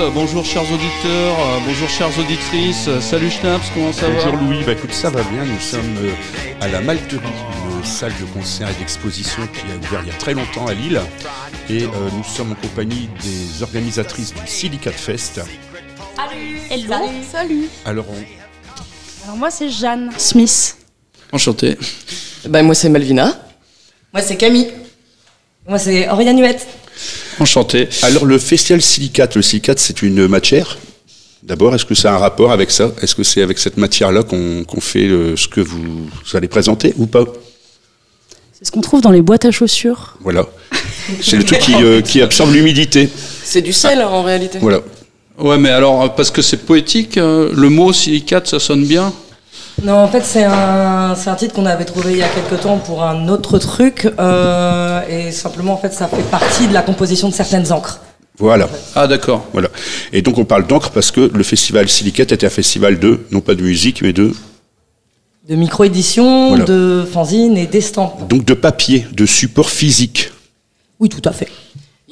monde, bonjour chers auditeurs, euh, bonjour chères auditrices, euh, salut Schnaps, comment ça Bonjour va Louis, bah écoute ça va bien, nous sommes euh, à la Malterie, une salle de concert et d'exposition qui a ouvert il y a très longtemps à Lille et euh, nous sommes en compagnie des organisatrices du Silicate Fest. Hello. Salut. Alors on- Alors moi c'est Jeanne Smith. Enchanté. Bah, moi, c'est Malvina. Moi, c'est Camille. Moi, c'est Oriane Huette. Enchanté. alors le festival Silicate, le silicate c'est une matière. D'abord, est-ce que ça a un rapport avec ça? Est-ce que c'est avec cette matière-là qu'on fait euh, ce que vous, vous allez présenter ou pas? C'est ce qu'on trouve dans les boîtes à chaussures. Voilà. C'est le truc qui, euh, qui absorbe l'humidité. C'est du sel, en réalité. Voilà. Ouais, mais alors, parce que c'est poétique, euh, le mot silicate, ça sonne bien? Non, en fait, c'est un, c'est un titre qu'on avait trouvé il y a quelques temps pour un autre truc. euh, et simplement, en fait, ça fait partie de la composition de certaines encres. Voilà. Ah, d'accord. Voilà. Et donc on parle d'encre parce que le festival Silicate était un festival de, non pas de musique, mais de, De micro-édition, Voilà. de fanzine et d'estampes. donc de papier, de support physique. Oui, tout à fait.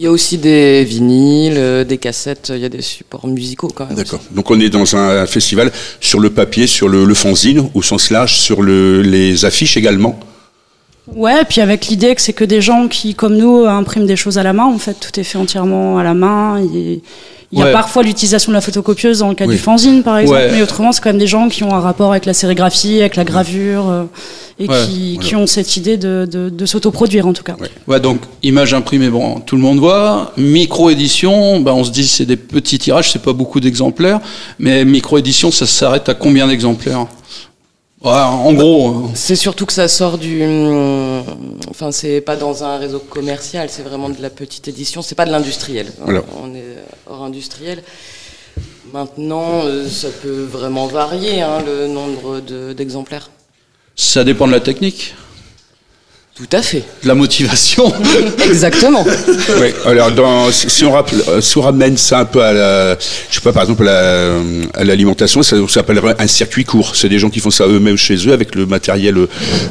Il y a aussi des vinyles, euh, des cassettes, il y a des supports musicaux quand même. D'accord. Donc on est dans un festival sur le papier, sur le, le fanzine au sens large, sur le, les affiches également? Ouais, et puis avec l'idée que c'est que des gens qui, comme nous, impriment des choses à la main. En fait, tout est fait entièrement à la main. Et il y a Ouais. parfois l'utilisation de la photocopieuse dans le cas Oui. du fanzine, par exemple. Ouais. Mais autrement, c'est quand même des gens qui ont un rapport avec la sérigraphie, avec la gravure, euh, et Ouais, qui, voilà. qui ont cette idée de, de, de s'autoproduire, en tout cas. Ouais. Ouais, donc, image imprimée, bon, tout le monde voit. Micro-édition, bah, on se dit c'est des petits tirages, c'est pas beaucoup d'exemplaires. Mais micro-édition, ça s'arrête à combien d'exemplaires? Ouais, En gros. euh, C'est surtout que ça sort du. hum, Enfin, c'est pas dans un réseau commercial, c'est vraiment de la petite édition, c'est pas de l'industriel. Voilà. On est hors industriel. Maintenant, euh, ça peut vraiment varier, hein, le nombre de- d'exemplaires. Ça dépend de la technique, Tout à fait. de la motivation. Exactement. Ouais. Alors dans, si on, rappelle, euh, si on ramène ça un peu à la, je sais pas, par exemple à la- à l'alimentation, ça, ça s'appellerait un circuit court. C'est des gens qui font ça eux-mêmes chez eux avec le matériel euh,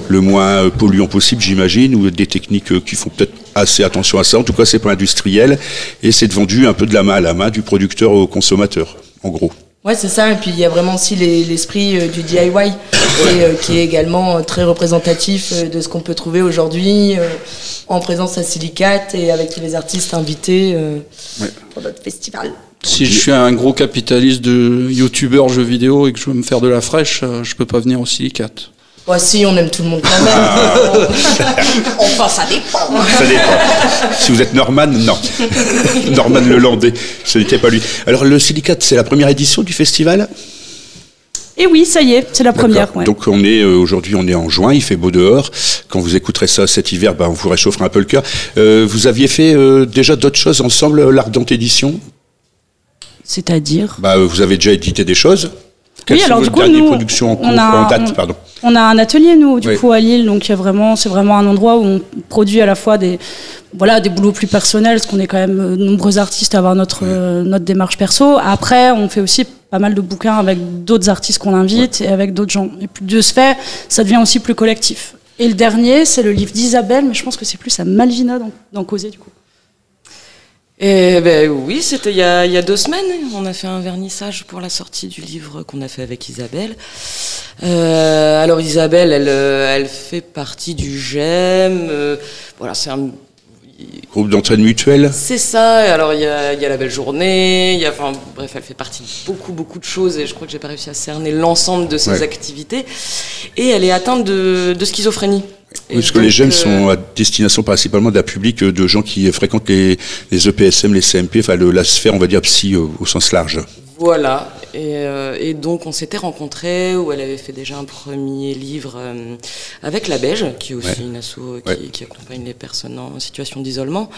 le moins polluant possible, j'imagine, ou des techniques euh, qui font peut-être assez attention à ça. En tout cas, c'est pas industriel et c'est vendu un peu de la main à la main du producteur au consommateur, en gros. Ouais, c'est ça. Et puis, il y a vraiment aussi les- l'esprit euh, du DIY, et, euh, qui est également euh, très représentatif euh, de ce qu'on peut trouver aujourd'hui euh, en présence à Silicate et avec tous les artistes invités euh, Ouais. pour notre festival. Si je suis un gros capitaliste de youtubeur jeux vidéo et que je veux me faire de la fraîche, euh, je peux pas venir au silicate. Ouais, si, on aime tout le monde quand même. enfin, ça dépend. Ça dépend. si vous êtes Norman, non. Norman Lelandais, ce n'était pas lui. Alors le Silicate, c'est la première édition du festival? Et oui, ça y est, c'est la première. Ouais. Donc on est euh, aujourd'hui, on est en juin, il fait beau dehors. Quand vous écouterez ça cet hiver, ben, on vous réchauffera un peu le cœur. Euh, vous aviez fait euh, déjà d'autres choses ensemble, l'Ardente Édition? C'est-à-dire? Bah, Vous avez déjà édité des choses Quelles Oui, alors du coup, nous, productions en, cours, on a- en date on- pardon. On a un atelier nous du Oui. coup à Lille, donc il y a vraiment, c'est vraiment un endroit où on produit à la fois des, voilà, des boulots plus personnels, parce qu'on est quand même euh, nombreux artistes à avoir notre euh, notre démarche perso. Après, on fait aussi pas mal de bouquins avec d'autres artistes qu'on invite et avec d'autres gens. Et puis de ce fait, ça devient aussi plus collectif. Et le dernier, c'est le livre d'Isabelle, mais je pense que c'est plus à Malvina d'en causer du coup. Et ben oui, c'était il y a, il y a deux semaines. On a fait un vernissage pour la sortie du livre qu'on a fait avec Isabelle. Euh, alors Isabelle, elle, euh, elle fait partie du GEM. euh, voilà, c'est un. Groupe d'entraide mutuelle C'est ça. et Alors il y a, il y a la belle journée. Il y a, enfin bref, elle fait partie de beaucoup beaucoup de choses et je crois que j'ai pas réussi à cerner l'ensemble de ses Ouais. activités. Et elle est atteinte de, de schizophrénie. Et parce que les jeunes euh, sont à destination principalement d'un public de gens qui fréquentent les, les EPSM, les CMP, enfin le- la sphère, on va dire, psy euh, au sens large. Voilà, et, euh, et donc on s'était rencontrés où elle avait fait déjà un premier livre euh, avec La Beige, qui est aussi Ouais. une asso qui, Ouais. qui accompagne les personnes en situation d'isolement.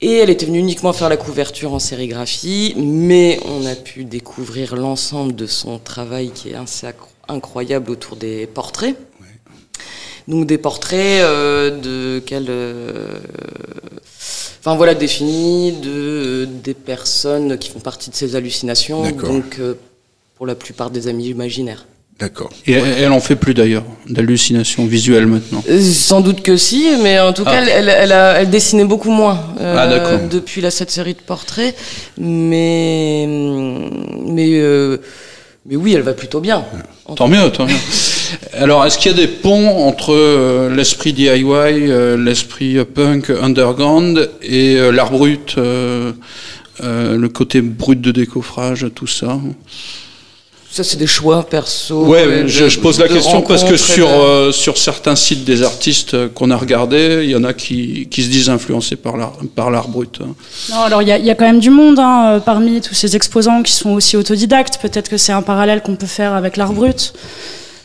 Et elle était venue uniquement faire la couverture en sérigraphie, mais on a pu découvrir l'ensemble de son travail qui est assez incroyable autour des portraits. Donc des portraits euh, de quel, euh, enfin voilà définis de euh, des personnes qui font partie de ces hallucinations, D'accord. donc euh, pour la plupart des amis imaginaires. D'accord. Et elle en fait plus d'ailleurs, d'hallucinations visuelles maintenant. Sans doute que si, mais en tout Ah. cas, elle, elle, elle a- elle dessinait beaucoup moins euh, Ah, d'accord. depuis la, cette série de portraits. Mais, mais, euh, mais oui, elle va plutôt bien. Tant mieux, tant mieux. Alors, est-ce qu'il y a des ponts entre euh, l'esprit DIY, euh, l'esprit punk underground et euh, l'art brut, euh, euh, le côté brut de décoffrage, tout ça? Ça, c'est des choix perso. Ouais, je, pose la question parce que sur, de- euh, sur certains sites des artistes qu'on a regardés, il y en a qui, qui se disent influencés par l'art, par l'art brut. hein. Non, alors il y, a- il y a quand même du monde hein, parmi tous ces exposants qui sont aussi autodidactes. Peut-être que c'est un parallèle qu'on peut faire avec l'art brut.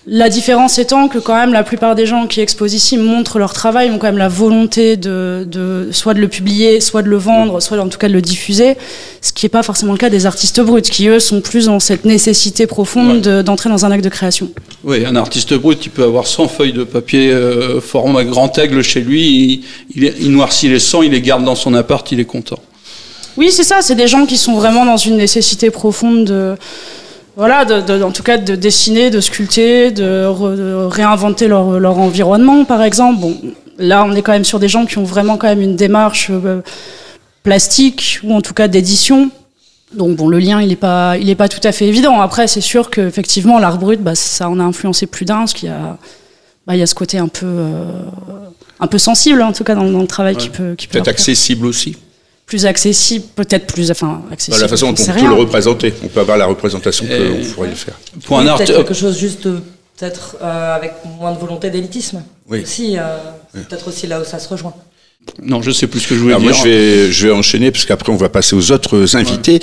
La différence étant que quand même la plupart des gens qui exposent ici montrent leur travail, ont quand même la volonté de, de soit de le publier, soit de le vendre, soit en tout cas de le diffuser, ce qui n'est pas forcément le cas des artistes bruts, qui eux sont plus dans cette nécessité profonde Ouais. de- d'entrer dans un acte de création. Oui, un artiste brut, il peut avoir 100 feuilles de papier euh, format grand aigle chez lui, il, il, il noircit les 100, il les garde dans son appart, il est content. Oui, c'est ça. C'est des gens qui sont vraiment dans une nécessité profonde de, voilà, de, de- en tout cas, de dessiner, de sculpter, de, re- de réinventer leur, leur environnement, par exemple. Bon, là, on est quand même sur des gens qui ont vraiment quand même une démarche euh, plastique ou en tout cas d'édition. Donc bon, le lien, il n'est pas, il est pas tout à fait évident. Après, c'est sûr qu'effectivement, l'art brut, bah, ça en a influencé plus d'un, parce qu'il y a, bah, il y a ce côté un peu, euh, un peu sensible, en tout cas, dans, dans le travail qui peut, qui peut Peut-être accessible aussi. Plus accessible, peut-être plus, enfin, accessible. Bah, la façon dont on peut rien. le représenter. On peut avoir la représentation qu'on pourrait le faire. Pour Oui, un art, peut-être quelque chose juste euh, peut-être euh, avec moins de volonté d'élitisme. Oui. Aussi, euh, c'est peut-être aussi là où ça se rejoint. Non, je sais plus ce que je voulais Alors dire. moi, je vais, je vais enchaîner parce qu'après, on va passer aux autres invités.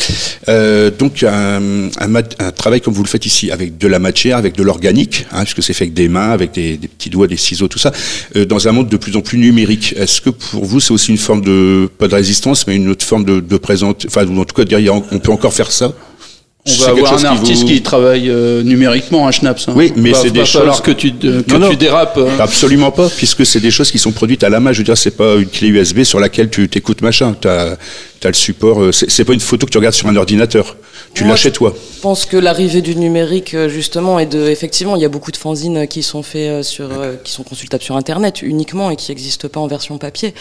Euh, donc, un, un, un travail comme vous le faites ici, avec de la matière, avec de l'organique, hein, puisque c'est fait avec des mains, avec des, des petits doigts, des ciseaux, tout ça, euh, dans un monde de plus en plus numérique. Est-ce que pour vous, c'est aussi une forme de, pas de résistance, mais une autre forme de, de présente, enfin, ou en tout cas, de dire, on peut encore faire ça? On va avoir un qui artiste vous- qui travaille euh, numériquement, un schnaps. hein. Oui, mais c'est des choses- que tu, te- que Non, non. tu dérapes. euh. Absolument pas, puisque c'est des choses qui sont produites à la main. Je veux dire, c'est pas une clé USB sur laquelle tu t'écoutes machin. T'as as le support. euh, C'est pas une photo que tu regardes sur un ordinateur. Tu l'as chez toi. Je pense que l'arrivée du numérique, euh, justement, et de, effectivement, il y a beaucoup de fanzines qui sont faits euh, sur, euh, qui sont consultables sur Internet uniquement et qui n'existent pas en version papier.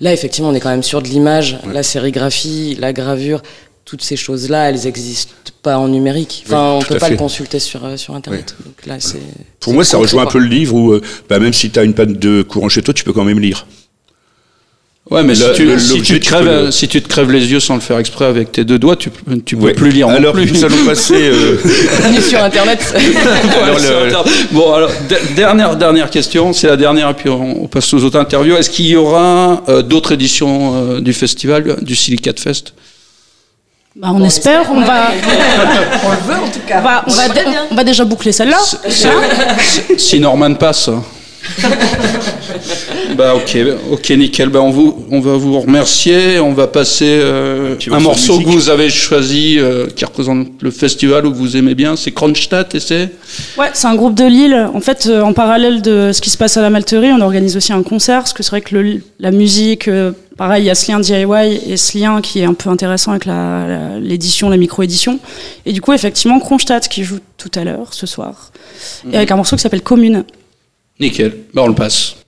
Là, effectivement, on est quand même sur de l'image, la sérigraphie, la gravure. Toutes ces choses-là, elles n'existent pas en numérique. Enfin, Oui, on peut pas fait. le consulter sur, euh, sur Internet. Donc là, c'est. Pour moi, ça rejoint un peu le livre où, euh, bah, même si tu as une panne de courant chez toi, tu peux quand même lire. Ouais, mais Le- si, tu, le- si, l'objet, tu te crèves, peux le- si tu te crèves les yeux sans le faire exprès avec tes deux doigts, tu, tu peux Ouais. plus lire Alors, plus. nous allons passer. euh, Ni sur Internet. alors, Ouais, sur le- Internet. Bon, alors, de- dernière, dernière question, c'est la dernière, et puis on, on passe aux autres interviews. Est-ce qu'il y aura euh, d'autres éditions euh, du festival, du Silicate Fest? Bah, on, espère, on va, On le veut en tout cas. on va, on va, l'aimerait dé- bien. on va déjà boucler celle-là. Si Norman passe. Bah ok, ok nickel. Bah on vous, on va vous remercier. On va passer euh, un morceau que vous avez choisi, euh, qui représente le festival ou que vous aimez bien. C'est Kronstadt et c'est. Ouais, c'est un groupe de Lille. En fait, euh, en parallèle de ce qui se passe à la Malterie, on organise aussi un concert, parce que c'est vrai que le- la musique, euh, pareil, il y a ce lien DIY et ce lien qui est un peu intéressant avec la- la- l'édition, la, micro-édition. Et du coup, effectivement, Kronstadt qui joue tout à l'heure, ce soir, et avec un morceau qui s'appelle Commune. Nickel. Bah on le passe.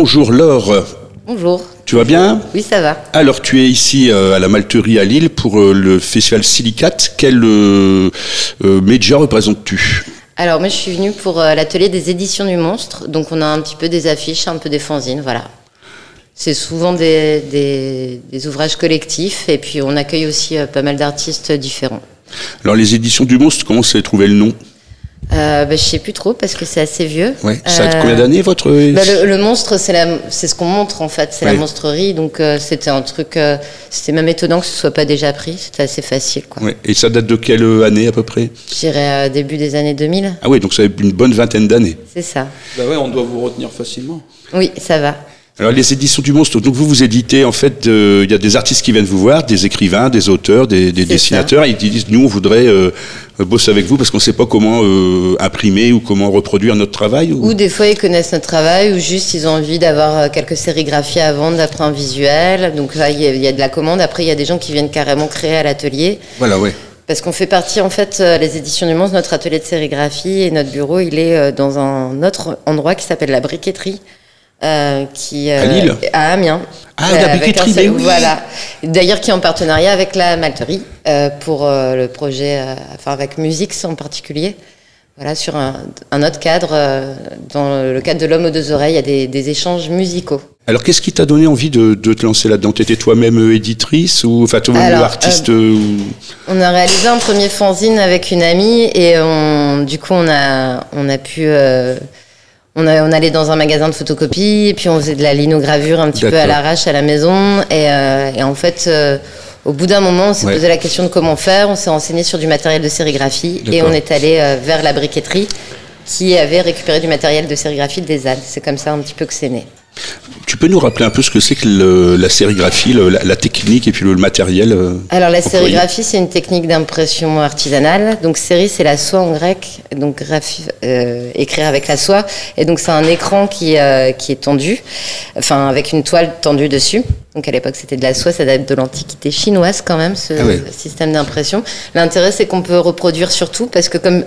Bonjour Laure, Bonjour. tu vas bien? Oui, ça va. Alors tu es ici euh, à la Malterie à Lille pour euh, le festival Silicate. Quel euh, média représentes-tu? Alors, moi, je suis venue pour l'atelier des éditions du monstre. Donc, on a un petit peu des affiches, un peu des fanzines, voilà. C'est souvent des, des- des ouvrages collectifs et puis on accueille aussi pas mal d'artistes différents. Alors les éditions du monstre, comment s'est trouvé le nom? Euh, bah, je sais plus trop parce que c'est assez vieux. ouais. Ça a Euh, combien d'années votre bah, le, le monstre, c'est la, c'est ce qu'on montre en fait, c'est Ouais. la monstrerie. Donc euh, c'était un truc, euh, c'était même étonnant que ce soit pas déjà pris. C'était assez facile, quoi. Ouais. Et ça date de quelle euh, année à peu près? Je dirais euh, début des années 2000. Ah oui, donc ça fait une bonne vingtaine d'années. C'est ça. Bah ouais, on doit vous retenir facilement. Oui, ça va. Alors les éditions du monstre, donc vous vous éditez en fait, euh, il y a des artistes qui viennent vous voir, des écrivains, des auteurs, des, des dessinateurs, et ils disent nous on voudrait euh, bosser avec vous parce qu'on ne sait pas comment euh, imprimer ou comment reproduire notre travail. Ou... Ou des fois ils connaissent notre travail, ou juste ils ont envie d'avoir euh, quelques sérigraphies à vendre d'après un visuel. Donc là il y, y a de la commande. Après il y a des gens qui viennent carrément créer à l'atelier. Voilà, ouais. Parce qu'on fait partie, en fait, euh, les éditions du Monstre, notre atelier de sérigraphie et notre bureau, il est euh, dans un autre endroit qui s'appelle la briqueterie. Euh, qui, euh, À Lille À Amiens. Ah, la avec un oui. Voilà. D'ailleurs, qui est en partenariat avec la Malterie euh, pour euh, le projet, euh, enfin avec Musix en particulier. Voilà, sur un, un autre cadre, euh, dans le cadre de l'homme aux deux oreilles, il y a des, des échanges musicaux. Alors qu'est-ce qui t'a donné envie de, de te lancer là-dedans? T'étais toi-même euh, éditrice ou enfin toi-même artiste euh, ou- On a réalisé un premier fanzine avec une amie et on, du coup on a, on a pu... on, a- on allait dans un magasin de photocopie et puis on faisait de la linogravure un petit peu à l'arrache à la maison. Et, euh, et en fait, euh, au bout d'un moment, on s'est Ouais. posé la question de comment faire. On s'est renseigné sur du matériel de sérigraphie et on est allé euh, vers la briqueterie qui avait récupéré du matériel de sérigraphie des ZAD. C'est comme ça un petit peu que c'est né. Tu peux nous rappeler un peu ce que c'est que le- la sérigraphie, le- la, la technique et puis le, le matériel euh, Alors la employé sérigraphie, c'est une technique d'impression artisanale. Donc série, c'est la soie en grec, donc euh, écrire avec la soie. Et donc c'est un écran qui, euh, qui est tendu, enfin avec une toile tendue dessus. Donc à l'époque c'était de la soie, ça date de l'antiquité chinoise quand même, ce Ah système d'impression. L'intérêt c'est qu'on peut reproduire surtout parce que comme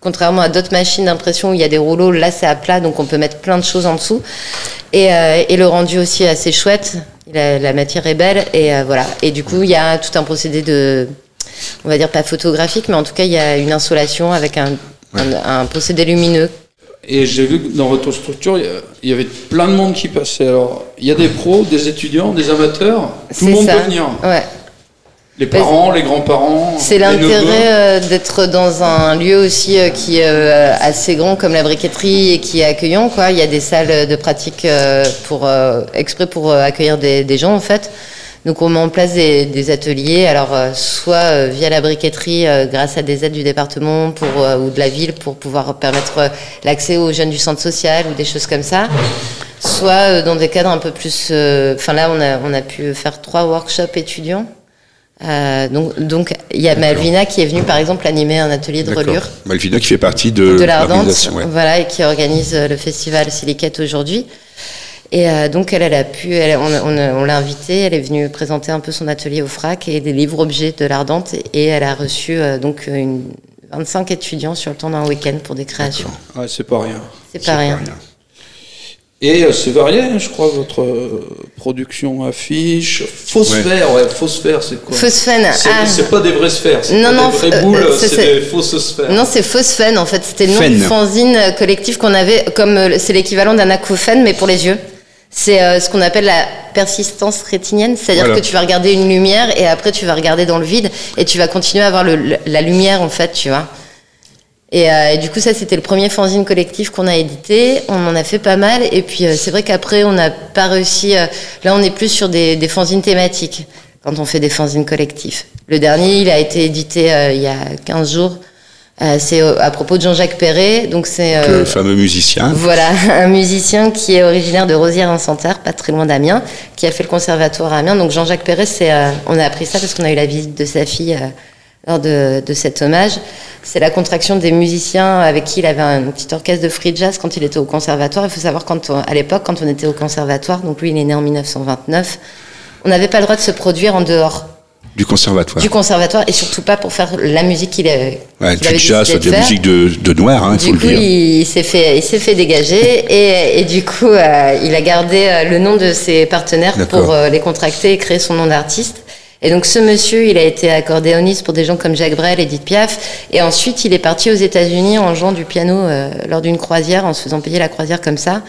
contrairement à d'autres machines d'impression où il y a des rouleaux, là c'est à plat, donc on peut mettre plein de choses en dessous. Et, euh, et le rendu aussi est assez chouette. La, la matière est belle et euh, voilà. Et du coup, il y a tout un procédé de, on va dire pas photographique, mais en tout cas, il y a une insolation avec un, un, un procédé lumineux. Et j'ai vu que dans votre structure, il y avait plein de monde qui passait. Alors, il y a des pros, des étudiants, des amateurs? Tout le monde ça. peut venir? Ouais. Les parents, les grands-parents. C'est l'intérêt euh, d'être dans un lieu aussi euh, qui est euh, assez grand comme la briqueterie et qui est accueillant. Quoi. Il y a des salles de pratique pour, exprès pour accueillir des, des gens en fait. Donc on met en place des, des ateliers, alors soit via la briqueterie grâce à des aides du département pour, ou de la ville pour pouvoir permettre l'accès aux jeunes du centre social ou des choses comme ça, soit dans des cadres un peu plus... euh, Enfin là on a, on a pu faire trois workshops étudiants. Euh, donc, donc il y a Malvina qui est venue par exemple animer un atelier de relure Malvina qui fait partie de, de l'Ardente, ouais. voilà, et qui organise euh, le festival Silicate aujourd'hui. Et euh, donc elle, elle a pu, elle- on, on, on l'a invitée, elle est venue présenter un peu son atelier au FRAC et des livres objets de l'Ardente, et elle a reçu euh, donc une 25 étudiants sur le temps d'un week-end pour des créations. Ouais, c'est pas rien. C'est pas rien. Et euh, c'est varié, hein, je crois, votre euh, production affiche. Phosphère, ouais, phosphère, c'est quoi? Phosphène, C'est ah. c'est pas des vraies sphères, c'est Non, pas non, des vraies euh, boules, c'est- des fausses sphères. Non, c'est Phosphène en fait. C'était le nom du fanzine euh, collectif qu'on avait, comme euh, c'est l'équivalent d'un acouphène, mais pour les yeux. C'est euh, ce qu'on appelle la persistance rétinienne, c'est-à-dire Voilà. que tu vas regarder une lumière et après tu vas regarder dans le vide et tu vas continuer à voir le- le- la lumière en fait, tu vois. Et, euh, et du coup, ça, c'était le premier fanzine collectif qu'on a édité. On en a fait pas mal. Et puis, euh, c'est vrai qu'après, on n'a pas réussi. euh, là, on est plus sur des, des fanzines thématiques quand on fait des fanzines collectifs. Le dernier, il a été édité euh, il y a 15 jours. Euh, c'est euh, à propos de Jean-Jacques Perret. Donc, c'est. euh, Le fameux musicien. voilà, un musicien qui est originaire de Rosières-en-Santerre, pas très loin d'Amiens, qui a fait le conservatoire à Amiens. Donc Jean-Jacques Perret, c'est, euh, on a appris ça parce qu'on a eu la visite de sa fille euh, lors de, de cet hommage. C'est la contraction des musiciens avec qui il avait un petit orchestre de free jazz quand il était au conservatoire. Il faut savoir quand on- à l'époque, quand on était au conservatoire, donc lui il est né en 1929, on n'avait pas le droit de se produire en dehors. Du conservatoire. du conservatoire et surtout pas pour faire la musique qu'il avait, Ouais, avait du jazz, de de la musique de, de noir, hein, il faut Du le coup, dire. il s'est fait, il s'est fait dégager et, et du coup, euh, il a gardé euh, le nom de ses partenaires pour euh, les contracter et créer son nom d'artiste. Et donc, ce monsieur, il a été accordéoniste pour des gens comme Jacques Brel, Edith Piaf. Et ensuite, il est parti aux États-Unis en jouant du piano euh, lors d'une croisière, en se faisant payer la croisière comme ça.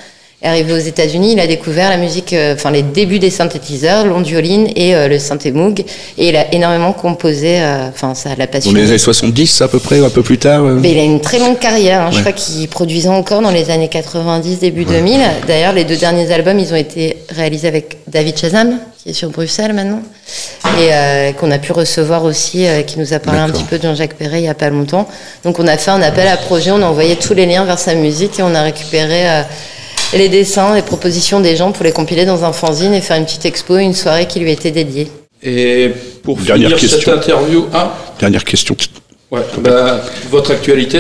Arrivé aux États-Unis, il a découvert la musique, euh, enfin les débuts des synthétiseurs, l'ondioline et euh, le synthé Moog. Et il a énormément composé, euh, enfin ça l'a Dans passionné. les années 70, à peu près, un peu plus tard. Mais il a une très longue carrière. hein. Je crois qu'il produisait encore dans les années 90, début 2000. D'ailleurs, les deux derniers albums, ils ont été réalisés avec David Chazam, qui est sur Bruxelles maintenant, et euh, qu'on a pu recevoir aussi, euh, qui nous a parlé un petit peu de Jean-Jacques Perret il y a pas longtemps. Donc, on a fait un appel à projet, on a envoyé tous les liens vers sa musique et on a récupéré euh, les dessins, les propositions des gens pour les compiler dans un fanzine et faire une petite expo, une soirée qui lui était dédiée. Et pour Dernière finir cette question. interview, ah, Dernière question. ouais, bah, votre actualité?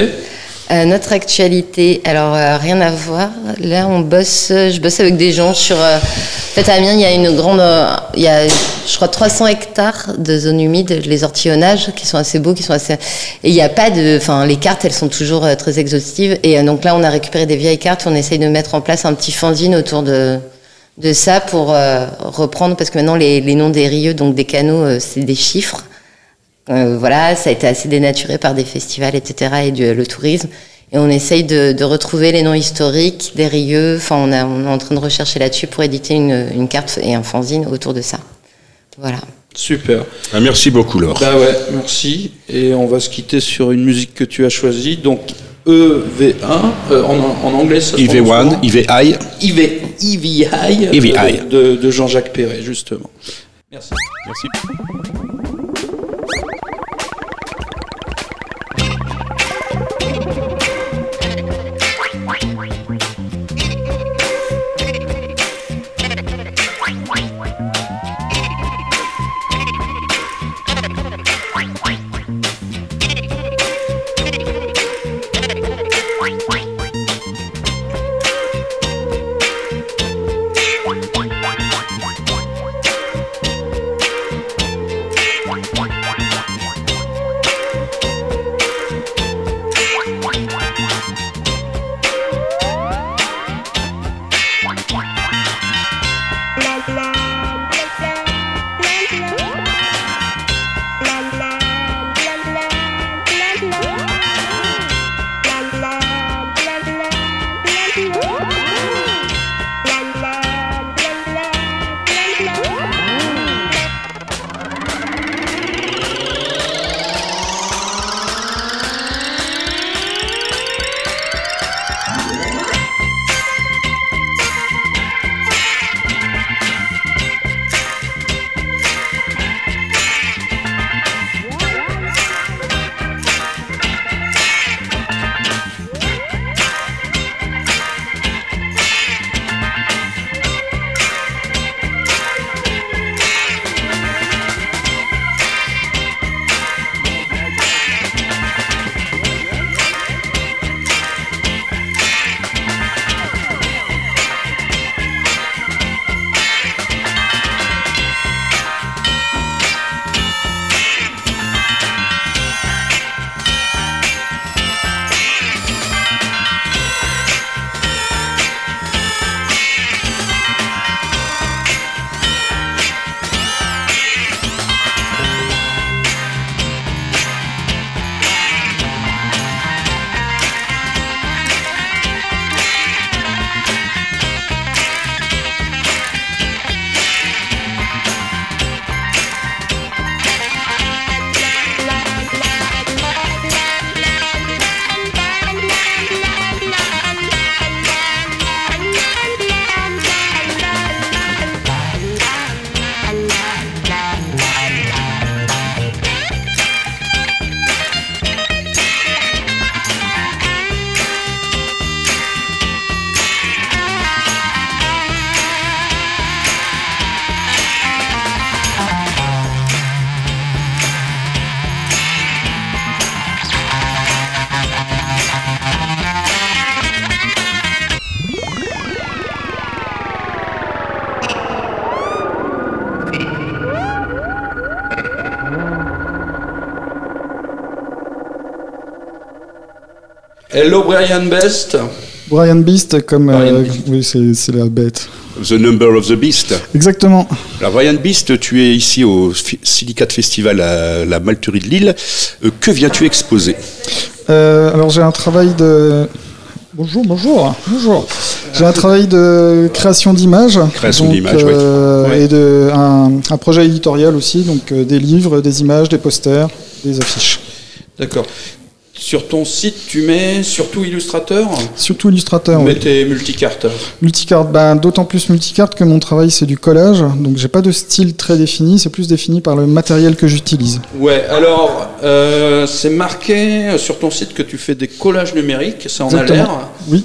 Euh, notre actualité, alors euh, rien à voir. Là, on bosse, je bosse avec des gens sur. euh, en fait, à Amiens, il y a une grande, euh, il y a, je crois, 300 hectares de zones humides, les ortillonnages, qui sont assez beaux, qui sont assez. Et il n'y a pas de, enfin, les cartes, elles sont toujours euh, très exhaustives. Et donc là, on a récupéré des vieilles cartes. On essaye de mettre en place un petit fanzine autour de de ça pour euh, reprendre, parce que maintenant les, les noms des rieux, donc des canaux, euh, c'est des chiffres. Euh, voilà, ça a été assez dénaturé par des festivals, etc. et du- le tourisme. Et on essaye de, de retrouver les noms historiques des rieux. Enfin, on, a- on est en train de rechercher là-dessus pour éditer une, une carte et un fanzine autour de ça. Voilà. Super. Ah, merci beaucoup, Laure. Bah ouais, merci. Et on va se quitter sur une musique que tu as choisie. Donc EV1, euh, en, en anglais ça se prononce IV1, comment IVI. EV, EVI, EVI. euh, de, de Jean-Jacques Perret, justement. Merci. Merci. Hello Brian Best. Brian Beast, comme. Brian euh, Beast. oui, c'est c'est la bête. The Number of the Beast. Exactement. Alors Brian Beast, tu es ici au Silicate Festival à la Malterie de Lille. Euh, que viens-tu exposer? Euh, alors j'ai un travail de. Bonjour, bonjour, bonjour. J'ai un travail de création d'images. Création donc, d'images, euh, Ouais. Et de, un, un projet éditorial aussi, donc euh, des livres, des images, des posters, des affiches. D'accord. Sur ton site, tu mets surtout illustrateur Surtout illustrateur. Mais oui. t'es multicarte. Multicarte, ben, d'autant plus multicarte que mon travail c'est du collage, donc j'ai pas de style très défini, c'est plus défini par le matériel que j'utilise. Ouais, alors, euh, c'est marqué sur ton site que tu fais des collages numériques, ça en a l'air. Oui.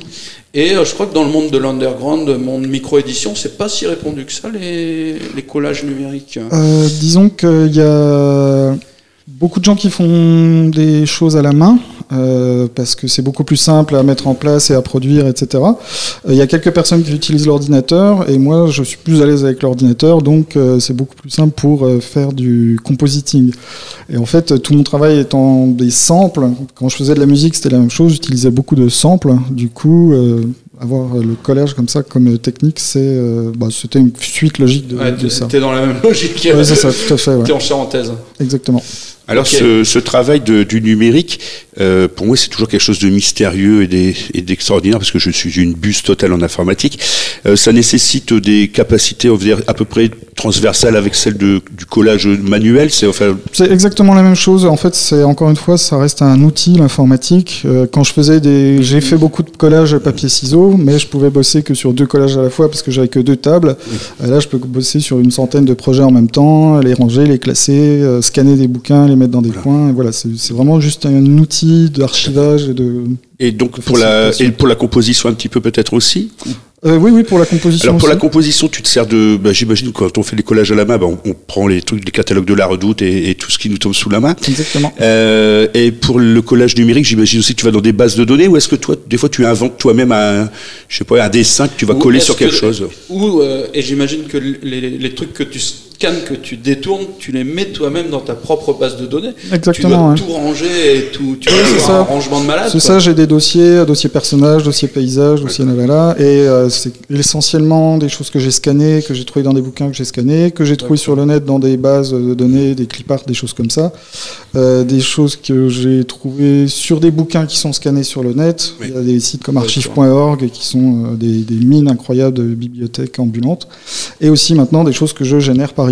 Et euh, je crois que dans le monde de l'underground, monde micro-édition, c'est pas si répandu que ça, les, les collages numériques. Euh, disons qu'il y a beaucoup de gens qui font des choses à la main, euh, parce que c'est beaucoup plus simple à mettre en place et à produire, etc. Euh, Il y a quelques personnes qui utilisent l'ordinateur, et moi je suis plus à l'aise avec l'ordinateur, donc euh, c'est beaucoup plus simple pour faire du compositing. Et en fait, tout mon travail étant des samples, quand je faisais de la musique c'était la même chose, j'utilisais beaucoup de samples, du coup... avoir le collage comme ça comme technique, c'est, euh, bah, c'était une suite logique de, Ouais, de t'es- ça. t'es dans la même logique. Ouais, c'est ça, tout à fait. ouais. T'es en charentaise. Exactement. Alors ce, ce travail de- du numérique, euh, pour moi c'est toujours quelque chose de mystérieux et d'extraordinaire parce que je suis une buse totale en informatique. Euh, ça nécessite des capacités on va dire, à peu près transversales avec celles de, du collage manuel. C'est enfin exactement la même chose. En fait, c'est encore une fois, ça reste un outil, l'informatique. Euh, quand je faisais des, j'ai fait beaucoup de collages papier-ciseaux, mais je pouvais bosser que sur deux collages à la fois parce que j'avais que deux tables. Là, je peux bosser sur une centaine de projets en même temps, les ranger, les classer, scanner des bouquins, les mettre dans des coins. Et voilà, c'est c'est vraiment juste un outil d'archivage et de. et donc pour la et pour la composition un petit peu peut-être aussi. Euh, oui, oui, pour la composition. Alors pour la composition, tu te sers de, bah, j'imagine quand on fait les collages à la main, bah, on, on prend les trucs, les catalogues de la Redoute et, et tout ce qui nous tombe sous la main. Exactement. Euh, et pour le collage numérique, j'imagine aussi que tu vas dans des bases de données ou est-ce que toi, des fois, tu inventes toi-même un, je sais pas, un dessin que tu vas Ou coller sur quelque que- chose Ou, euh, et j'imagine que les, les trucs que tu scannes, que tu détournes, tu les mets toi-même dans ta propre base de données. Exactement, Tu dois ouais. tout ranger et tout. Tu Oui, ça. un rangement de malade. C'est ça, j'ai des dossiers, dossier personnage, dossier paysage, dossier lalala, et euh, c'est essentiellement des choses que j'ai scannées, que j'ai trouvées dans des bouquins que j'ai scannés, que j'ai trouvées sur le net dans des bases de données, des cliparts, des choses comme ça, euh, des choses que j'ai trouvées sur des bouquins qui sont scannés sur le net. Oui. Il y a des sites comme archive.org qui sont euh, des, des mines incroyables de bibliothèques ambulantes, et aussi maintenant des choses que je génère par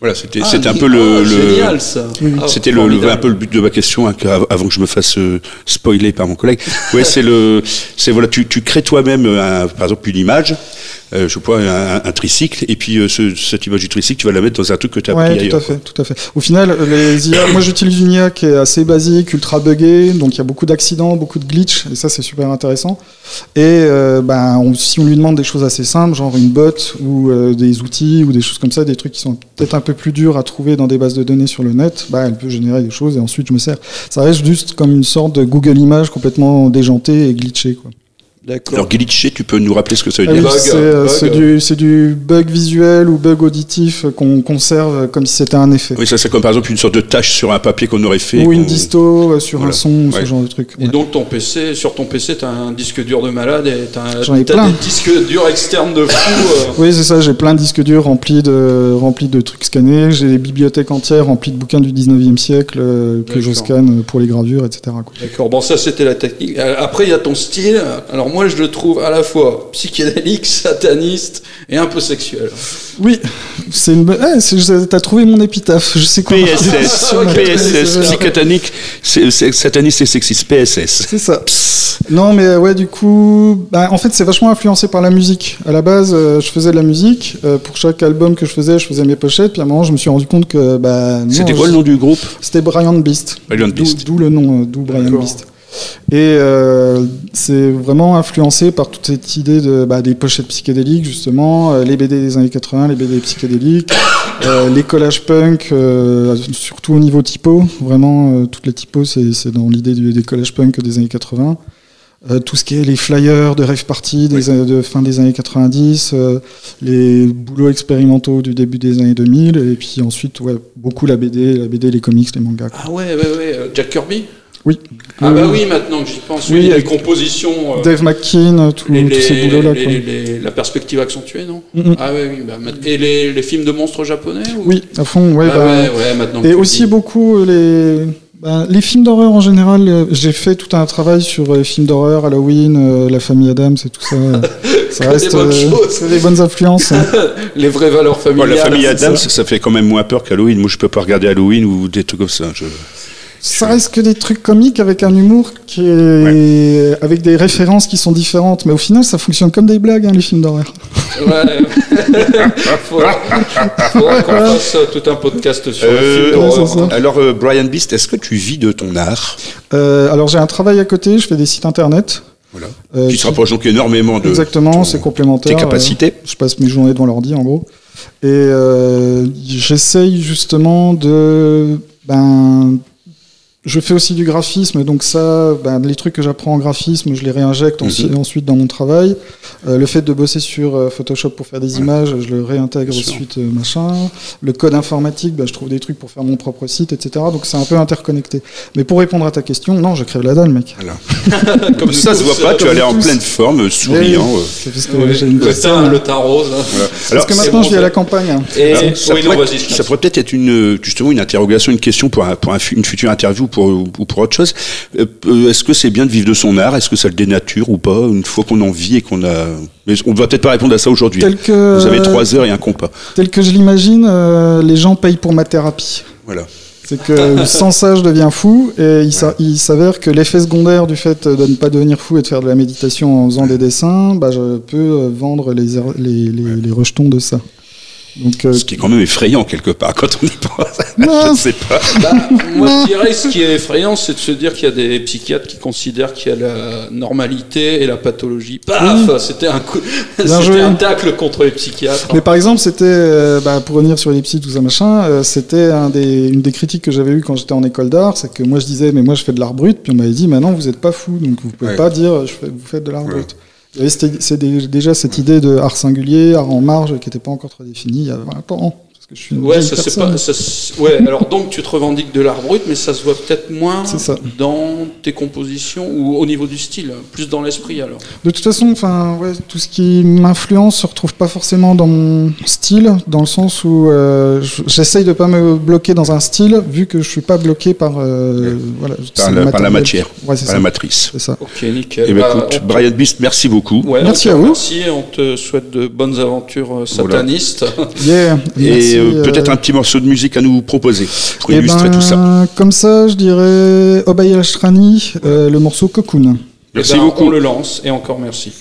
Voilà, c'était, Ah, c'était un peu le, Ah, le- Génial ça. Ah, c'était le, le- formidable. un peu le but de ma question hein, avant que je me fasse euh, spoiler par mon collègue. Ouais, c'est le, c'est voilà, tu, tu crées toi-même, un- par exemple, une image, euh, je sais pas, un, un tricycle, et puis euh, ce- cette image du tricycle, tu vas la mettre dans un truc que tu as Ouais, appris tout ailleurs. à fait, tout à fait. Au final, les IA, moi j'utilise une IA qui est assez basique, ultra buggée, donc il y a beaucoup d'accidents, beaucoup de glitch, et ça c'est super intéressant. Et euh, ben, on- si on lui demande des choses assez simples, genre une bot ou euh, des outils ou des choses comme ça, des trucs qui sont peut-être un peu plus durs à trouver dans des bases de données sur le net, bah, elle peut générer des choses et ensuite je me sers. Ça reste juste comme une sorte de Google Image complètement déjantée et glitchée. Quoi. Alors glitché, tu peux nous rappeler ce que ça veut Ah dire oui, c'est euh, c'est du, bug visuel ou bug auditif qu'on conserve comme si c'était un effet. Oui, ça c'est comme par exemple une sorte de tâche sur un papier qu'on aurait fait. Ou une disto euh, sur Voilà. un son, Ouais. ce genre de truc. Et ouais. donc ton PC, sur ton PC, t'as un disque dur de malade et t'as J'en ai t'as plein. des disques durs externes de fou. euh. Oui, c'est ça, j'ai plein de disques durs remplis de, remplis de trucs scannés. J'ai des bibliothèques entières remplies de bouquins du 19e siècle euh, que je D'accord. scanne pour les gravures, etc. D'accord, bon ça c'était la technique. Après il y a ton style. Alors moi je le trouve à la fois psychédélique, sataniste et un peu sexuel. Oui, c'est une. bonne- eh, T'as trouvé mon épitaphe. Je sais quoi. PSS, PSS, sataniste et sexiste, PSS. C'est ça. Non, mais ouais, du coup, bah, en fait, c'est vachement influencé par la musique. À la base, euh, je faisais de la musique. Euh, pour chaque album que je faisais, je faisais mes pochettes. Puis à un moment, je me suis rendu compte que. Bah, non, C'était quoi je- le nom du groupe? C'était Brian Beast. Brian Beast. D'où le nom, euh, d'où Brian. Beast. Et euh, c'est vraiment influencé par toute cette idée de, bah, des pochettes psychédéliques, justement, euh, les BD des années 80, les BD psychédéliques, euh, les collages punk, surtout au niveau typo. Vraiment, toutes les typos, c'est dans l'idée des collages punk des années 80. Euh, tout ce qui est les flyers de rave party des de fin des années 90, euh, les boulots expérimentaux du début des années 2000, et puis ensuite ouais, beaucoup la BD, la BD, les comics, les mangas. quoi. Ah ouais, ouais, ouais. Jack Kirby? Oui. Ah bah Euh, oui, maintenant que j'y pense, oui, les compositions. euh, Dave McKean, les, tous ces les- boulots-là. la perspective accentuée, non Mhm. Ah oui, oui. Bah, et les, les films de monstres japonais ou... Oui, à fond, ouais. Ah bah, ouais, ouais, maintenant que Et aussi dis. beaucoup euh, les, bah, les films d'horreur en général. euh, J'ai fait tout un travail sur euh, les films d'horreur, Halloween, euh, la famille Adams et tout ça. ça reste des bonnes euh, influences. hein. Les vraies valeurs Bon, familiales. la famille c'est Adams, ça. ça. fait quand même moins peur qu'Halloween. Moi, je peux pas regarder Halloween ou des trucs comme ça. Ça reste que des trucs comiques avec un humour qui est avec des références qui sont différentes, mais au final, ça fonctionne comme des blagues hein, les films d'horreur. Ouais. faudra qu'on fasse tout un podcast sur les Euh, ouais. Alors, euh, Brian Beast, est-ce que tu vis de ton art? Euh, alors j'ai un travail à côté, je fais des sites internet. Voilà. euh, Qui se rapproche donc énormément de Exactement, c'est complémentaire. tes capacités. euh, je passe mes journées devant l'ordi en gros. Et euh, j'essaye justement de. Ben, je fais aussi du graphisme, donc ça, ben, les trucs que j'apprends en graphisme, je les réinjecte ensi- Mhm. ensuite dans mon travail. Euh, le fait de bosser sur euh, Photoshop pour faire des images, je le réintègre Bien ensuite, euh, machin. Le code informatique, ben, je trouve des trucs pour faire mon propre site, etc. Donc c'est un peu interconnecté. Mais pour répondre à ta question, non, je crève la dalle, mec. Comme ça, se voit pas, tu as l'air en pleine forme, souriant. Oui, euh. C'est parce que Ouais, j'ai une le teint, le teint rose. hein. Voilà. Parce Alors, que maintenant, bon, je vis à la campagne. hein. Et Alors, ça, oui, pourrait, vas-y. ça pourrait peut-être être une, justement une interrogation, une question pour, un- pour un une future interview pour, ou pour autre chose. Euh, euh, Est-ce que c'est bien de vivre de son art? Est-ce que ça le dénature ou pas Une fois qu'on en vit et qu'on a... Mais on ne va peut-être pas répondre à ça aujourd'hui. Que, Vous avez trois heures et un compas. tel que je l'imagine, euh, les gens payent pour ma thérapie. Voilà. C'est que sans ça, je deviens fou. Et il s'a- il s'avère que l'effet secondaire du fait de ne pas devenir fou et de faire de la méditation en faisant des dessins, bah, je peux vendre les, les, les, les rejetons de ça. Donc, euh, Ce qui est quand même effrayant quelque part quand on y pense. Non. je ne sais pas. Bah, moi, je dirais, ce qui est effrayant, c'est de se dire qu'il y a des psychiatres qui considèrent qu'il y a la normalité et la pathologie. Paf C'était un coup, c'était un tacle contre les psychiatres. Mais par exemple, c'était, euh, bah, pour revenir sur les psys, tout ça machin, euh, c'était un des, une des critiques que j'avais eues quand j'étais en école d'art, c'est que moi je disais, mais moi je fais de l'art brut, puis on m'avait dit, maintenant vous n'êtes pas fou, donc vous pouvez Ouais. pas dire, je fais- vous faites de l'art Ouais. brut. Il y avait déjà cette idée de art singulier, art en marge, qui n'était pas encore très définie il y a 20 ans. Que je suis une Ouais, ça c'est pas. ça, c'est- ouais, alors donc tu te revendiques de l'art brut, mais ça se voit peut-être moins C'est ça. dans tes compositions ou au niveau du style, plus dans l'esprit alors. De toute façon, enfin, ouais, tout ce qui m'influence se retrouve pas forcément dans mon style, dans le sens où euh, j'essaye de pas me bloquer dans un style, vu que je suis pas bloqué par, euh, voilà, Par c'est la, le par la matériel. matière, Ouais, c'est par ça. la matrice. C'est ça. Ok, nickel. Eh ben, Bah, écoute, te- Brian Beast, merci beaucoup. Ouais, Merci à vous. remercie et on te souhaite de bonnes aventures euh, satanistes. Yeah. Et Merci, euh, euh, peut-être un petit morceau de musique à nous proposer pour eh illustrer ben, tout ça. Comme ça, je dirais Obay Ashrani, euh, le morceau Cocoon. Merci Eh ben, beaucoup. On le lance et encore merci.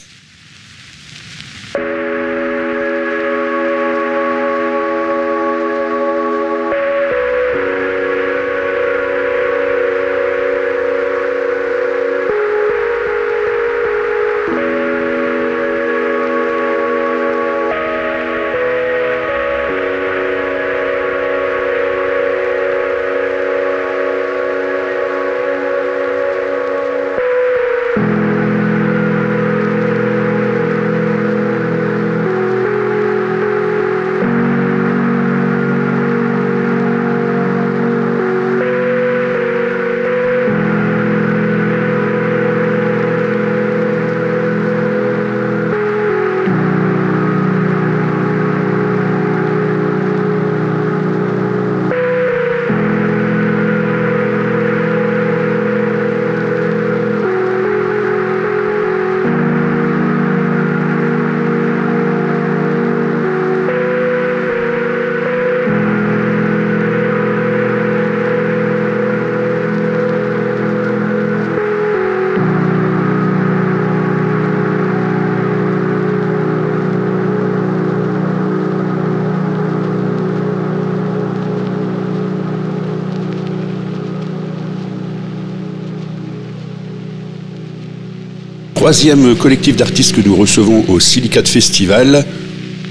Troisième collectif d'artistes que nous recevons au Silicate Festival.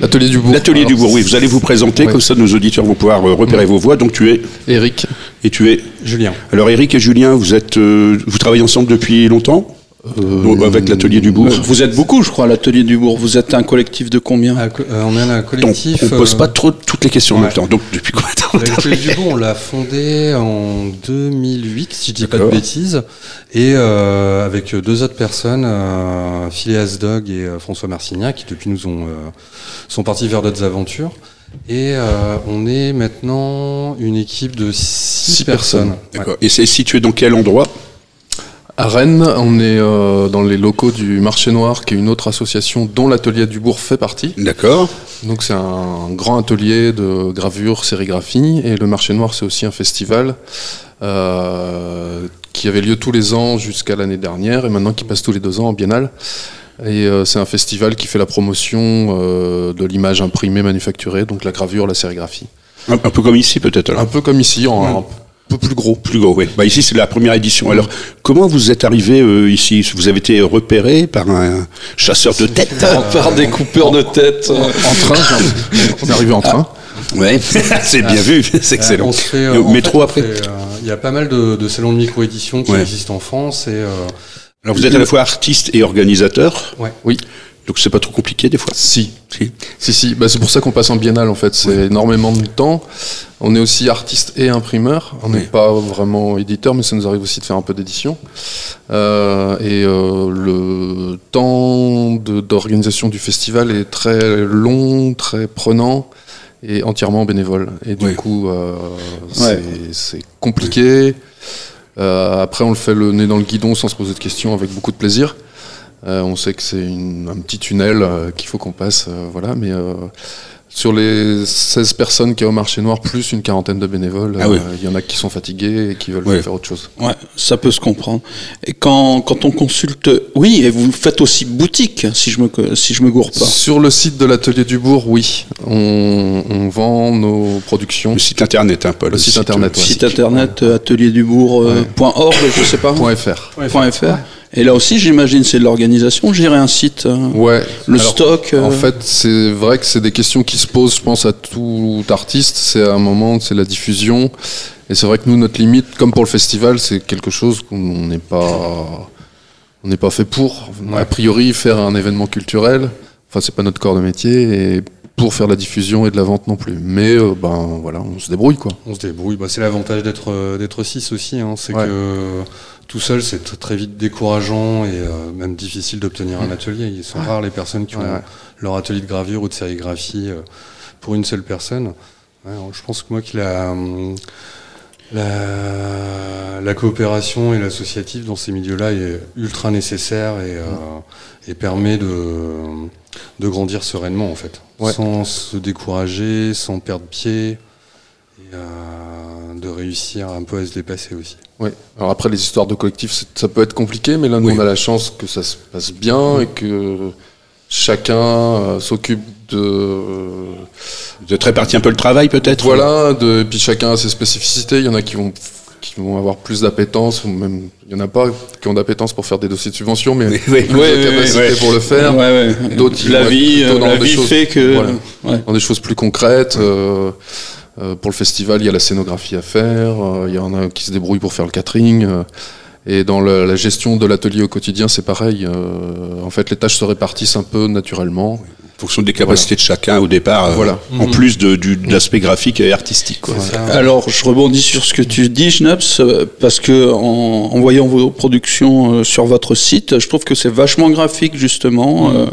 L'atelier du bourg. L'atelier du bourg, oui, vous allez vous présenter, Ouais. comme ça nos auditeurs vont pouvoir euh, repérer vos voix. Donc tu es, Eric. et tu es. Julien. Alors Eric et Julien, vous êtes, euh, vous travaillez ensemble depuis longtemps? Euh, avec l'atelier du Bourg. Vous êtes beaucoup, je crois, à l'atelier du Bourg. Vous êtes un collectif de combien co- euh, On est un collectif. on pose euh, pas trop toutes les questions en même ouais. temps. Donc depuis combien de temps L'atelier du Bourg, on l'a fondé en 2008, si je dis pas de bêtises, et euh, avec deux autres personnes, euh, Phileas Dog et euh, François Marcignac, qui depuis nous ont, euh, sont partis vers d'autres aventures. Et euh, on est maintenant une équipe de six, Six personnes. personnes. D'accord. Et c'est situé dans quel endroit? À Rennes, on est euh, dans les locaux du Marché Noir, qui est une autre association dont l'atelier du Bourg fait partie. D'accord. Donc c'est un grand atelier de gravure, sérigraphie, et le Marché Noir c'est aussi un festival euh, qui avait lieu tous les ans jusqu'à l'année dernière, et maintenant qui passe tous les deux ans en biennale. Et euh, c'est un festival qui fait la promotion euh, de l'image imprimée, manufacturée, donc la gravure, la sérigraphie. Un, un peu comme ici peut-être. Un peu comme ici, en peu plus gros. Plus gros, oui. Bah, ici, c'est la première édition. Alors, comment vous êtes arrivé euh, ici? Vous avez été repéré par un chasseur de tête? Par des coupeurs de tête. En train, genre, on est arrivé en train. Ouais, c'est bien vu, c'est excellent. Fait, euh, métro fait, on après euh, Il y a pas mal de, de salons de micro-édition qui Ouais. existent en France. Et, euh, Alors, vous êtes à la fois artiste et organisateur? ouais. Oui. Donc, c'est pas trop compliqué des fois Si, Si. Si, si, bah, c'est pour ça qu'on passe en biennale en fait, c'est énormément de temps. On est aussi artiste et imprimeur, on n'est Oui. pas vraiment éditeur, mais ça nous arrive aussi de faire un peu d'édition. Euh, et euh, le temps d'organisation du festival est très long, très prenant et entièrement bénévole. Et du Oui. coup, euh, Ouais. c'est- compliqué. Après, on le fait le nez dans le guidon sans se poser de questions, avec beaucoup de plaisir. Euh, on sait que c'est un petit tunnel euh, qu'il faut qu'on passe, euh, voilà. Mais euh, sur les 16 personnes qu'il y a au marché noir, plus une quarantaine de bénévoles, Ah oui. euh, il y en a qui sont fatigués et qui veulent faire autre chose. Ouais, ça peut se comprendre. Et quand, quand on consulte, oui, et vous faites aussi boutique, si je me, si je me gourre pas. Sur le site de l'atelier du Bourg, oui, on, on vend nos productions. Le site internet, un peu. Le site internet, ouais. Site internet euh, atelierdubourg.org, je sais pas. Point .fr. Point .fr. Et là aussi, j'imagine, c'est de l'organisation, gérer un site, euh, Ouais. le Alors, stock. euh, En fait, c'est vrai que c'est des questions qui se posent, je pense, à tout artiste. C'est à un moment, c'est la diffusion. Et c'est vrai que nous, notre limite, comme pour le festival, c'est quelque chose qu'on n'est pas, on n'est pas fait pour. A priori, faire un événement culturel, enfin, c'est pas notre corps de métier, et pour faire de la diffusion et de la vente non plus. Mais euh, ben voilà, on se débrouille quoi. On se débrouille. Bah, c'est l'avantage d'être d'être six aussi. Hein. C'est Ouais. que tout seul, c'est très vite décourageant et euh, même difficile d'obtenir un atelier. Ils sont rares les personnes qui ont Ouais, leur atelier de gravure ou de sérigraphie euh, pour une seule personne. Ouais, je pense que moi, que la, hum, la, la coopération et l'associatif dans ces milieux-là est ultra nécessaire et, euh, et permet de, de grandir sereinement en fait, Ouais. sans se décourager, sans perdre pied et euh, de réussir un peu à se dépasser aussi. Oui. Alors après, les histoires de collectif, ça peut être compliqué, mais là, nous, Oui. on a la chance que ça se passe bien et que chacun euh, s'occupe de. Vous êtes réparti un peu le travail peut-être Voilà, de, et puis chacun a ses spécificités. Il y en a qui vont qui vont avoir plus d'appétence, ou même il y en a pas qui ont d'appétence pour faire des dossiers de subvention, mais Oui, oui. de ouais, capacité pour le faire. D'autres, la vie, euh, la vie fait que. voilà. ouais. dans des choses plus concrètes. euh, euh, pour le festival, il y a la scénographie à faire, euh, il y en a qui se débrouillent pour faire le catering. euh, et dans le- la gestion de l'atelier au quotidien, c'est pareil. euh, en fait, les tâches se répartissent un peu naturellement. En fonction des capacités de chacun au départ, euh, Voilà. en plus de, du, de l'aspect graphique et artistique. Quoi. Alors, je rebondis sur ce que tu dis, Schnaps, euh, parce que en, en voyant vos productions euh, sur votre site, je trouve que c'est vachement graphique, justement. Euh,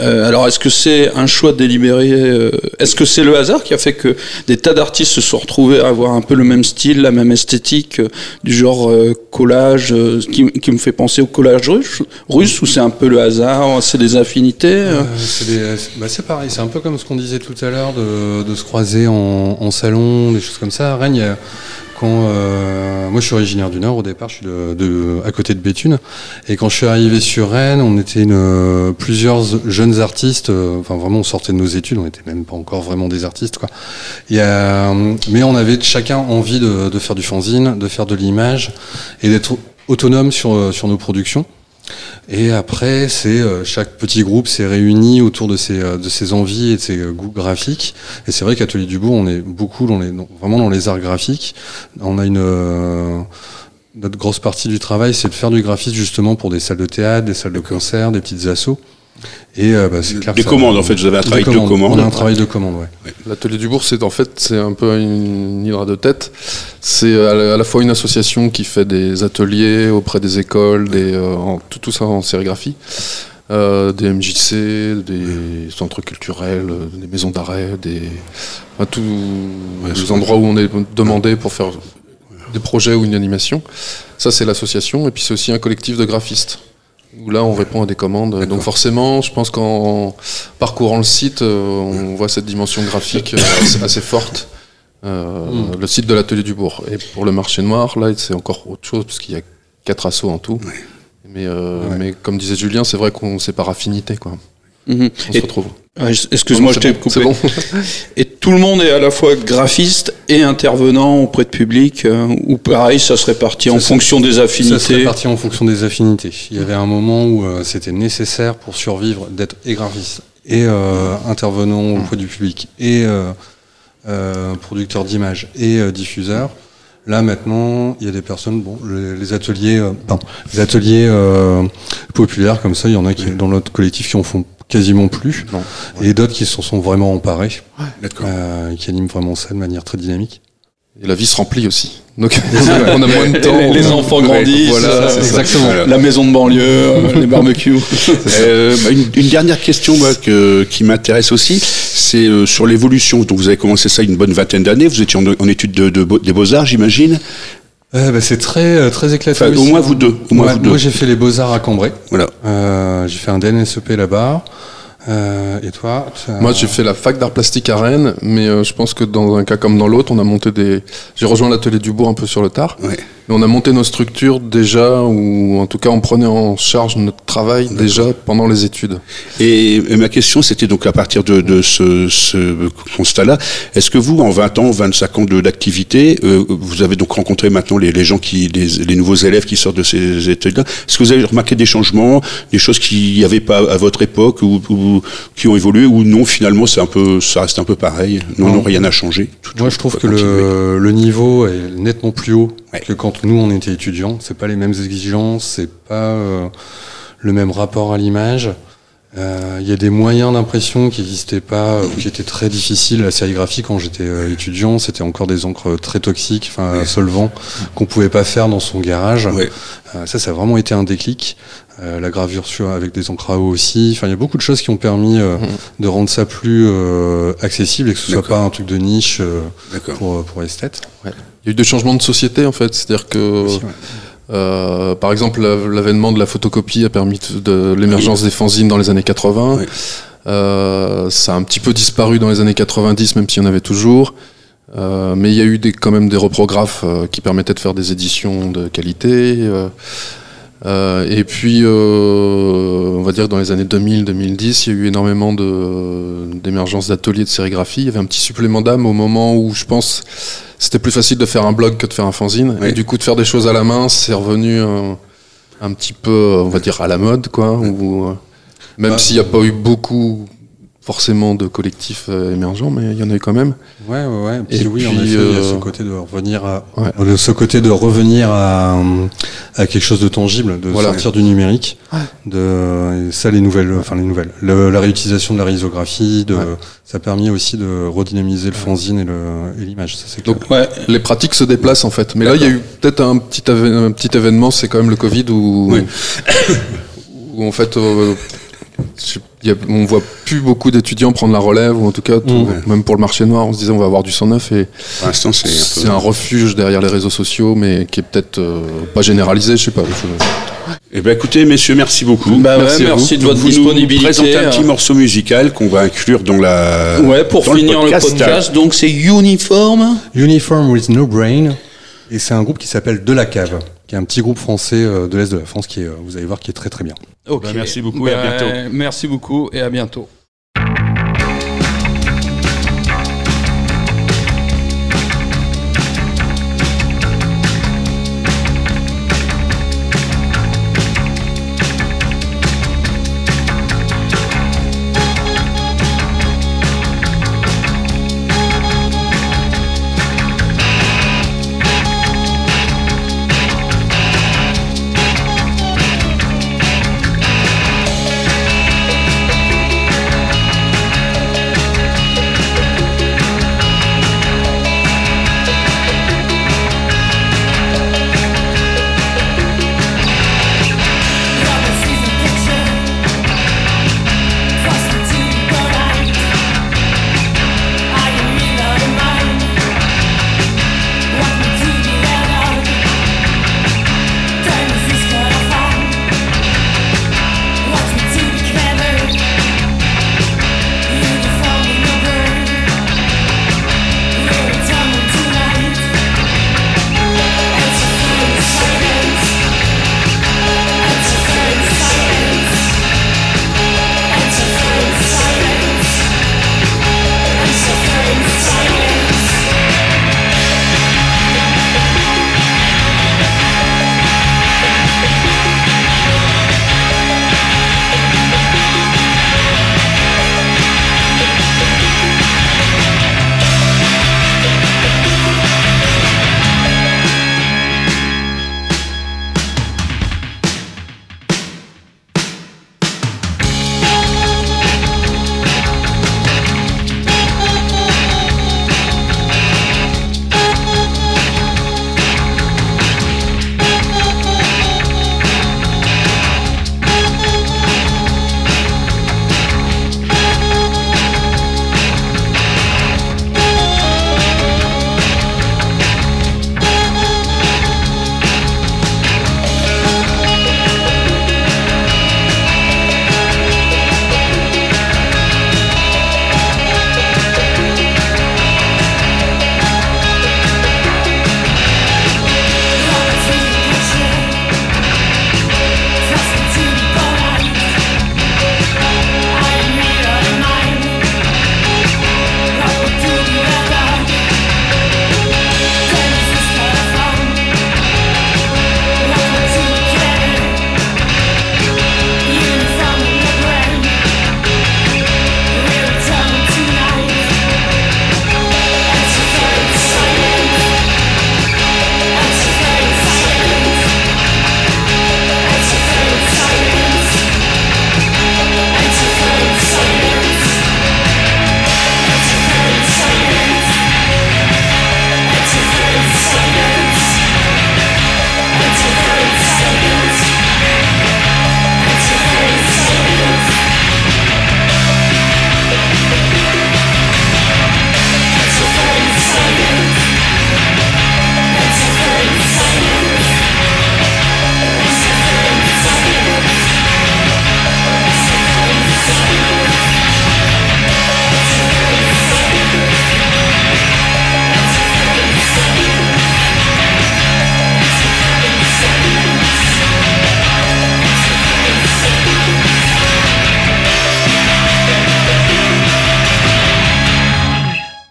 euh, alors, est-ce que c'est un choix délibéré euh, Est-ce que c'est le hasard qui a fait que des tas d'artistes se sont retrouvés à avoir un peu le même style, la même esthétique, euh, du genre euh, collage, euh, qui, qui me fait penser au collage russe, russe ou c'est un peu le hasard, c'est des affinités bah, c'est pareil, c'est un peu comme ce qu'on disait tout à l'heure de, de se croiser en, en salon, des choses comme ça. À quand euh, moi je suis originaire du Nord au départ, je suis de, de- à côté de Béthune, et quand je suis arrivé sur Rennes, on était une, euh, plusieurs jeunes artistes. euh, enfin vraiment, on sortait de nos études, on n'était même pas encore vraiment des artistes, quoi. Euh, mais on avait chacun envie de, de faire du fanzine, de faire de l'image et d'être autonome sur, sur nos productions. Et après, c'est euh, chaque petit groupe s'est réuni autour de ses, euh, de ses envies et de ses euh, goûts graphiques. Et c'est vrai qu'Atelier du Bourg, on est beaucoup dans les, dans- vraiment dans les arts graphiques. On a une, euh, notre grosse partie du travail, c'est de faire du graphisme justement pour des salles de théâtre, des salles de concert, des petites assos. Et euh, bah, c'est clair. Des commandes, en fait, vous avez un travail de commandes. commande. On a un travail de commande, ouais. L'atelier du bourg, c'est en fait, c'est un peu une hydre à deux têtes. C'est à la, à la fois une association qui fait des ateliers auprès des écoles, des, euh, en- tout, tout ça en sérigraphie, euh, des MJC, des centres culturels, euh, des maisons d'arrêt, des, enfin, tous les endroits où on est demandé pour faire des projets ou une animation. Ça, c'est l'association. Et puis, c'est aussi un collectif de graphistes. Où là, on répond à des commandes. Donc forcément, je pense qu'en parcourant le site, euh, on voit cette dimension graphique euh, assez, assez forte. Euh, Le site de l'atelier du bourg. Et pour le marché noir, là, c'est encore autre chose, parce qu'il y a quatre assos en tout. Mais, euh, mais comme disait Julien, c'est vrai qu'on c'est par affinité. Quoi. Mhm. On se Et- retrouve. Ah, Excuse-moi, je t'ai bon, coupé. bon. Et tout le monde est à la fois graphiste et intervenant auprès de public, euh, ou pareil, ça se répartit en Ça fonction des Ça se affinités. répartit en fonction des affinités. Il y avait un moment où euh, c'était nécessaire pour survivre d'être et graphiste et euh, intervenant auprès du public et producteur d'images et diffuseur. Là maintenant, il y a des personnes, bon, les, les ateliers, pardon, les ateliers populaires comme ça, il y en a qui dans notre collectif qui en font quasiment plus, Non. et d'autres qui s'en sont vraiment emparés, D'accord. euh, et qui animent vraiment ça de manière très dynamique. Et la vie se remplit aussi. Donc on a moins de temps. Les, enfants Ouais, grandissent, Voilà, c'est ça. exactement. Voilà. la maison de banlieue, les barbecues. Euh, bah, une, une dernière question que- qui m'intéresse aussi, c'est euh, sur l'évolution. Donc vous avez commencé ça il y a une bonne vingtaine d'années. Vous étiez en, en études de, des beaux arts, j'imagine. Euh, bah, c'est très euh, très. Enfin, au moins hein. vous deux, au moins Ouais, vous deux. Moi j'ai fait les beaux arts à Cambrai. Voilà. Euh, j'ai fait un DNSEP là-bas. Euh, et toi Moi, j'ai fait la fac d'art plastique à Rennes, mais je pense que dans un cas comme dans l'autre, on a monté des. J'ai rejoint l'atelier du bourg un peu sur le tard, Ouais. Mais on a monté nos structures déjà, ou en tout cas, on prenait en charge notre travail déjà pendant les études. Et, et ma question, c'était donc à partir de, de ce, ce constat-là, est-ce que vous, en 20 ans, 25 ans d'activité, euh, vous avez donc rencontré maintenant les, les gens qui, les, les nouveaux élèves qui sortent de ces études-là, est-ce que vous avez remarqué des changements, des choses qu'il n'y avait pas à votre époque ou, ou qui ont évolué, ou non, finalement, c'est un peu, ça reste un peu pareil, non, non, rien n'a changé. Tout- Moi, je trouve que le niveau est nettement plus haut Ouais. que quand nous on était étudiants. C'est pas les mêmes exigences, c'est pas euh, le même rapport à l'image. Euh, Il y a des moyens d'impression qui n'existaient pas, ou qui étaient très difficiles. La sérigraphie, quand j'étais euh, étudiant, c'était encore des encres très toxiques, enfin à solvant, qu'on pouvait pas faire dans son garage. Ouais. Euh, ça, ça a vraiment été un déclic. Euh, la gravure sur, avec des encres à eau aussi. Enfin, il y a beaucoup de choses qui ont permis euh, de rendre ça plus euh, accessible et que ce soit pas un truc de niche pour, pour esthète. Il y a eu des changements de société en fait, c'est-à-dire que. Aussi, ouais. Par exemple, la- l'avènement de la photocopie a permis de, de l'émergence des fanzines dans les années 80. Oui. Euh, ça a un petit peu disparu dans les années 90, même s'il y en avait toujours. Mais il y a eu des, quand même des reprographes qui permettaient de faire des éditions de qualité. Euh, euh, et puis, euh, on va dire que dans les années 2000-2010, il y a eu énormément d'émergence d'ateliers de sérigraphie. Il y avait un petit supplément d'âme au moment où je pense c'était plus facile de faire un blog que de faire un fanzine. Oui. Et du coup, de faire des choses à la main, c'est revenu un, un petit peu, on va dire, à la mode, quoi. Ou, euh, même Bah, s'il n'y a pas eu beaucoup, forcément, de collectifs euh, émergents, mais il y en a eu quand même. Ouais, ouais, ouais. Puis Et oui, en puis, effet, il y a euh, ce côté de revenir à, Ouais. de ce côté de revenir à, à quelque chose de tangible, de Voilà. sortir du numérique. De, et ça, les nouvelles, enfin les nouvelles, le- la réutilisation de la risographie, de, Ouais. ça a permis aussi de redynamiser le fanzine et le- et l'image. Ça, c'est clair. Donc, Ouais. Les pratiques se déplacent en fait. Mais là, il y a eu peut-être un petit, un petit événement, c'est quand même le Covid où, Oui. où en fait, euh, je- y a- on voit plus beaucoup d'étudiants prendre la relève, ou en tout cas, tout- même pour le marché noir, on se disait on va avoir du 109 et Pour l'instant, c'est un refuge derrière les réseaux sociaux, mais qui est peut-être euh, pas généralisé, je sais pas. Je- Eh ben, écoutez, messieurs, merci beaucoup. Bah Merci vous. de votre vous disponibilité. nous présentez un petit euh, morceau musical qu'on va inclure dans la. Ouais, pour dans finir le podcast, donc c'est Uniform. Uniform with No Brain. Et c'est un groupe qui s'appelle De la Cave, qui est un petit groupe français euh, de l'Est de la France qui est, euh, vous allez voir, qui est très très bien. Ok. Bah, merci beaucoup et à Bah, bientôt. Merci beaucoup et à bientôt.